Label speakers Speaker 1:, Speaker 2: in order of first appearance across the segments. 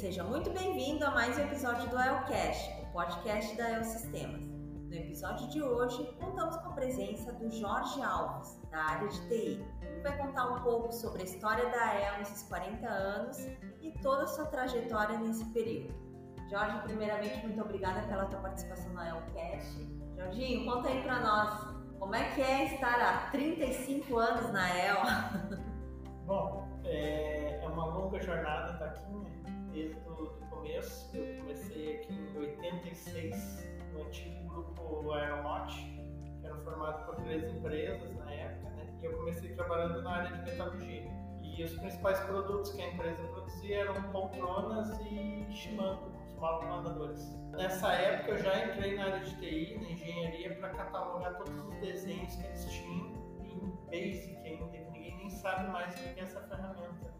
Speaker 1: seja muito bem-vindo a mais um episódio do ELCast, o podcast da El Sistemas. No episódio de hoje, contamos com a presença do Jorge Alves, da área de TI, que vai contar um pouco sobre a história da El nesses 40 anos e toda a sua trajetória nesse período. Jorge, primeiramente, muito obrigada pela tua participação no ELCast. Jorginho, conta aí para nós, como é que é estar há 35 anos na El?
Speaker 2: Bom, é, uma longa jornada estar aqui, né? desde o começo. Eu comecei aqui em 86, no antigo grupo Aeromot, que era formado por três empresas na época, né? E eu comecei trabalhando na área de metalurgia. E os principais produtos que a empresa produzia eram poltronas e chimango, os malcomandadores. Nessa época eu já entrei na área de TI, na engenharia, para catalogar todos os desenhos que eles tinham em Basic ainda, que ninguém nem sabe mais o que é essa ferramenta.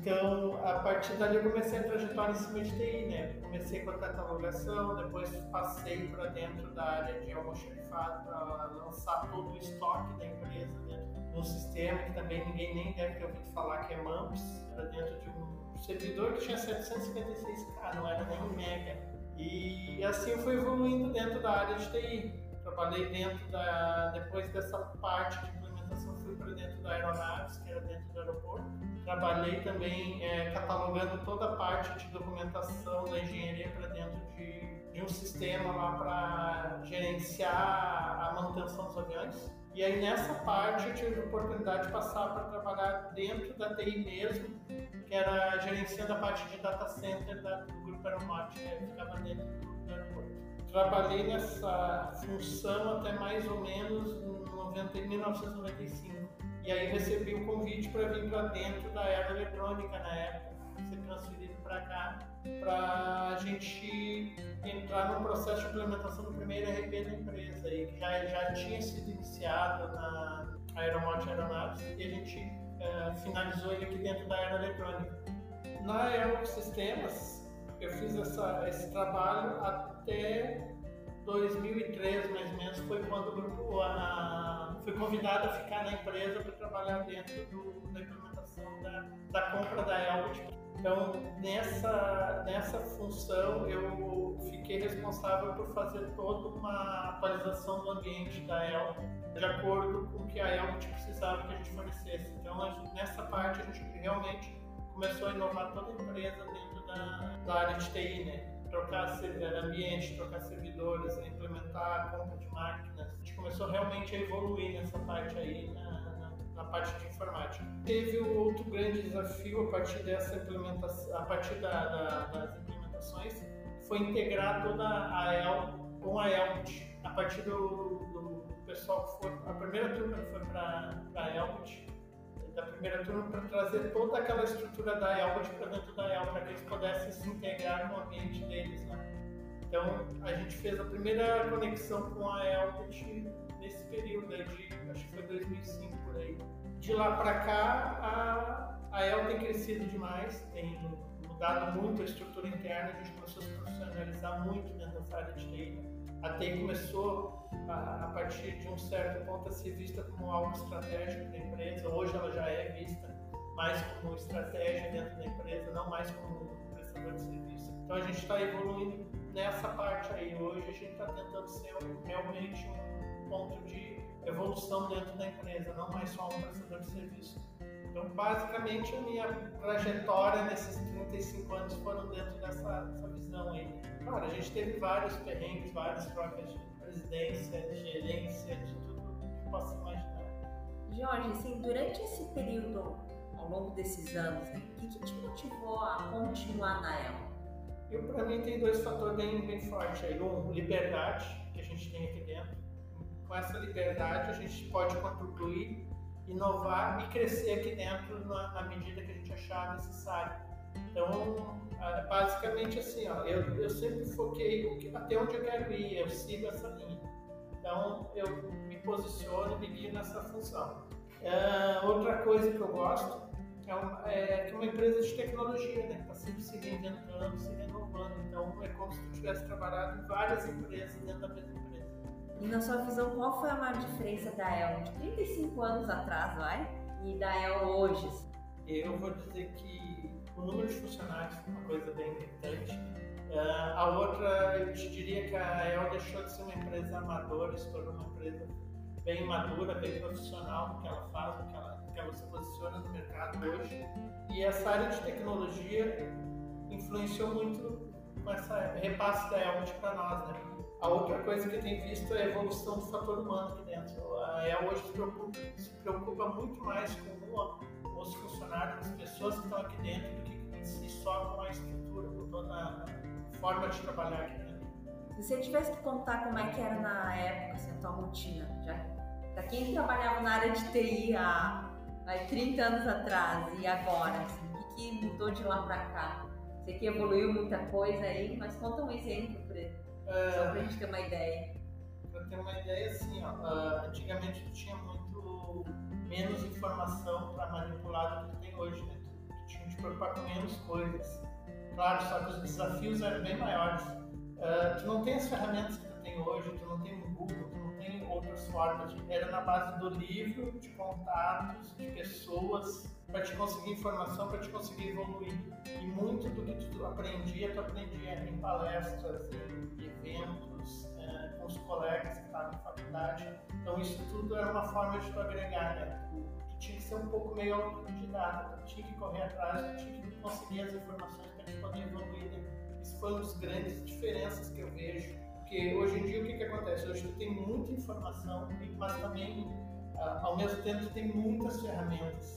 Speaker 2: Então, a partir dali eu comecei a trajetória em cima de TI, né? Comecei com a catalogação, depois passei para dentro da área de almoxarifado para lançar todo o estoque da empresa dentro de um sistema que também ninguém nem deve ter ouvido falar que é MAMPS, para dentro de um servidor que tinha 756K, não era nem mega. E assim eu fui evoluindo dentro da área de TI. Trabalhei dentro da, depois dessa parte de fui para dentro da aeronaves, que era dentro do aeroporto Trabalhei também é, catalogando toda a parte de documentação da engenharia para dentro de, de, um sistema lá para gerenciar a manutenção dos aviões. E aí nessa parte eu tive a oportunidade de passar para trabalhar dentro da TI mesmo, que era gerenciando a parte de data center da, do grupo Aeronáutico, que ficava dentro do aeroporto. Trabalhei nessa função até mais ou menos 90, 1995 e aí recebi um convite para vir para dentro da era eletrônica na época, ser transferido para cá, para a gente entrar no processo de implementação do primeiro RP da empresa, e que já, já tinha sido iniciado na Aeromote Aeronaves, e a gente uh, finalizou ele aqui dentro da era eletrônica. Na Aerosistemas, eu fiz essa, esse trabalho até 2003, mais ou menos, foi quando o grupo a, fui convidado a ficar na empresa para trabalhar dentro do, da implementação da, da compra da Elbit. Então, nessa, nessa função, eu responsável por fazer toda uma atualização do ambiente da Elbit, de acordo com o que a Elbit precisava que a gente fornecesse. Então, nessa parte, a gente realmente começou a inovar toda a empresa dentro da, da área de TI, né? trocar ambiente, trocar servidores, implementar a compra de máquinas. A gente começou realmente a evoluir nessa parte aí, na, na, na parte de informática. Teve outro grande desafio a partir dessa implementação, a partir da, da, das implementações, foi integrar toda a EL com a Elbit. A partir do, do pessoal que foi, a primeira turma que foi para a Elbit, da primeira turma para trazer toda aquela estrutura da Elbit para dentro da El, para que eles pudessem se integrar no ambiente deles lá. Então, a gente fez a primeira conexão com a Elbit nesse período de, acho que foi 2005 por aí. De lá para cá, a, a El tem crescido demais, tem mudado muito a estrutura interna, a gente começou a se profissionalizar muito dentro dessa área de TI a TI começou a, a, partir de um certo ponto a ser vista como algo estratégico da empresa. Hoje ela já é vista mais como estratégia dentro da empresa, não mais como prestador de serviço. Então a gente está evoluindo nessa parte aí. Hoje a gente está tentando ser realmente um ponto de evolução dentro da empresa, não mais só um prestador de serviço. Então, basicamente, a minha trajetória nesses 35 anos foram dentro dessa, dessa visão aí. Claro, a gente teve vários perrengues, várias trocas de presidência, de gerência, de tudo que possa imaginar.
Speaker 1: Jorge, assim, durante esse período, ao longo desses anos, né, o que, que te motivou a continuar na EL?
Speaker 2: Eu, para mim, tem dois fatores bem, bem fortes aí. Um, liberdade, que a gente tem aqui dentro. Com essa liberdade, a gente pode contribuir inovar e crescer aqui dentro na, na medida que a gente achar necessário. Então, basicamente assim, ó, eu, eu sempre foquei até onde eu quero ir, eu sigo essa linha. Então, eu me posiciono e me guio nessa função. É, outra coisa que eu gosto é, uma, é é uma empresa de tecnologia, né? Está sempre se reinventando, se renovando. Então, é como se tu tivesse trabalhado em várias empresas dentro da mesma empresa.
Speaker 1: E na sua visão, qual foi a maior diferença da El de 35 anos atrás, vai? E da El hoje?
Speaker 2: Eu vou dizer que o número de funcionários é uma coisa bem importante. Uh, a outra, eu te diria que a El deixou de ser uma empresa amadora, se tornou uma empresa bem madura, bem profissional no que ela faz, no que ela, no que ela se posiciona no mercado hoje. E essa área de tecnologia influenciou muito com essa repasse da Elmit para nós, né? A outra coisa que eu tenho visto é a evolução do fator humano aqui dentro. A hoje se preocupa, se preocupa muito mais com os funcionários, as pessoas que estão aqui dentro, do que si só com a estrutura, com toda a forma de trabalhar aqui dentro.
Speaker 1: Se você tivesse que contar como é que era na época, assim, a tua rotina, já para quem trabalhava na área de TI há, há 30 anos atrás e agora, assim, o que, que mudou de lá para cá? Sei que evoluiu muita coisa aí, mas conta um exemplo pra, é, só para a gente ter uma ideia.
Speaker 2: Para ter uma ideia, assim, ó, uh, antigamente tu tinha muito menos informação para manipular do que tu tem hoje, né? Tu, tu tinha que te preocupar com menos coisas. Claro, só que os desafios eram bem maiores. Uh, tu não tem as ferramentas que tu tem hoje, tu não tem um Google, tu não tem outras formas. Era na base do livro, de contatos, de pessoas, para te conseguir informação, para te conseguir evoluir. E muito do que tu aprendia, tu aprendia em palestras, em eventos, é, com os colegas que estavam na faculdade. Então isso tudo era uma forma de tu agregar, né? Tu, tu tinha que ser um pouco meio autodidata, tu tinha que correr atrás, tu tinha que conseguir as informações para te poder evoluir. Né? Isso foi uma das grandes diferenças que eu vejo. Porque hoje em dia o que, que acontece? Hoje tu tem muita informação, mas também ao mesmo tempo tu tem muitas ferramentas.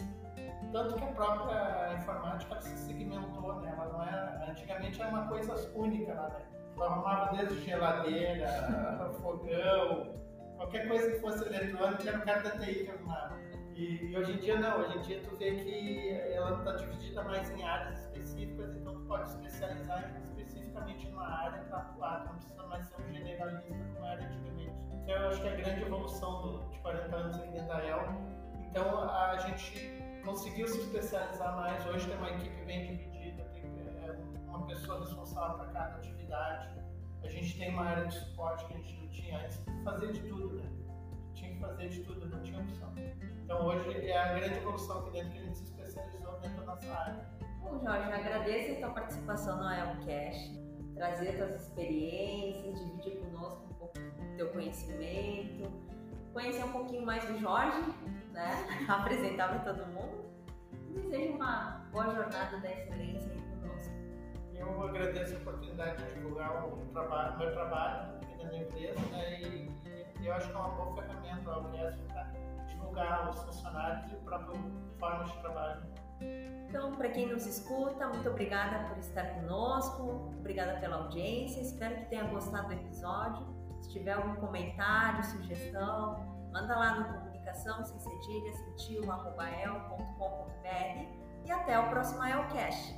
Speaker 2: Tanto que a própria informática se segmentou, né? Ela não era, antigamente era uma coisa única lá, né? Tu arrumava desde geladeira, fogão, qualquer coisa que fosse eletrônica era o cara da TI que arrumava. E, e, hoje em dia não, hoje em dia tu vê que ela está dividida mais em áreas específicas, então tu pode especializar especificamente numa área para atuar, tu não precisa mais ser um generalista como era antigamente. Então eu acho que é a grande evolução do, de 40 anos da El. Então a gente conseguiu se especializar mais. Hoje tem uma equipe bem dividida, tem é, uma pessoa responsável para cada atividade. A gente tem uma área de suporte que a gente não tinha antes, fazer de tudo, né? Tinha que fazer de tudo, não tinha opção. Então hoje é a grande evolução aqui dentro que a gente se especializou dentro da nossa área.
Speaker 1: Bom, Jorge, agradeço a tua participação no Elcast, trazer tuas experiências, dividir conosco um pouco do teu conhecimento, conhecer um pouquinho mais do Jorge, né? Apresentar para todo mundo. Desejo uma boa jornada da excelência aí conosco.
Speaker 2: Eu agradeço a oportunidade de divulgar o trabalho, meu trabalho aqui da minha empresa, né? E, eu acho que é uma boa ferramenta o Alcast para divulgar os funcionários e a própria forma de trabalho.
Speaker 1: Então, para quem nos escuta, muito obrigada por estar conosco, obrigada pela audiência, espero que tenha gostado do episódio. Se tiver algum comentário, sugestão, manda lá no comunicação sem cedilha, sentiu.com.br e até o próximo IELCast.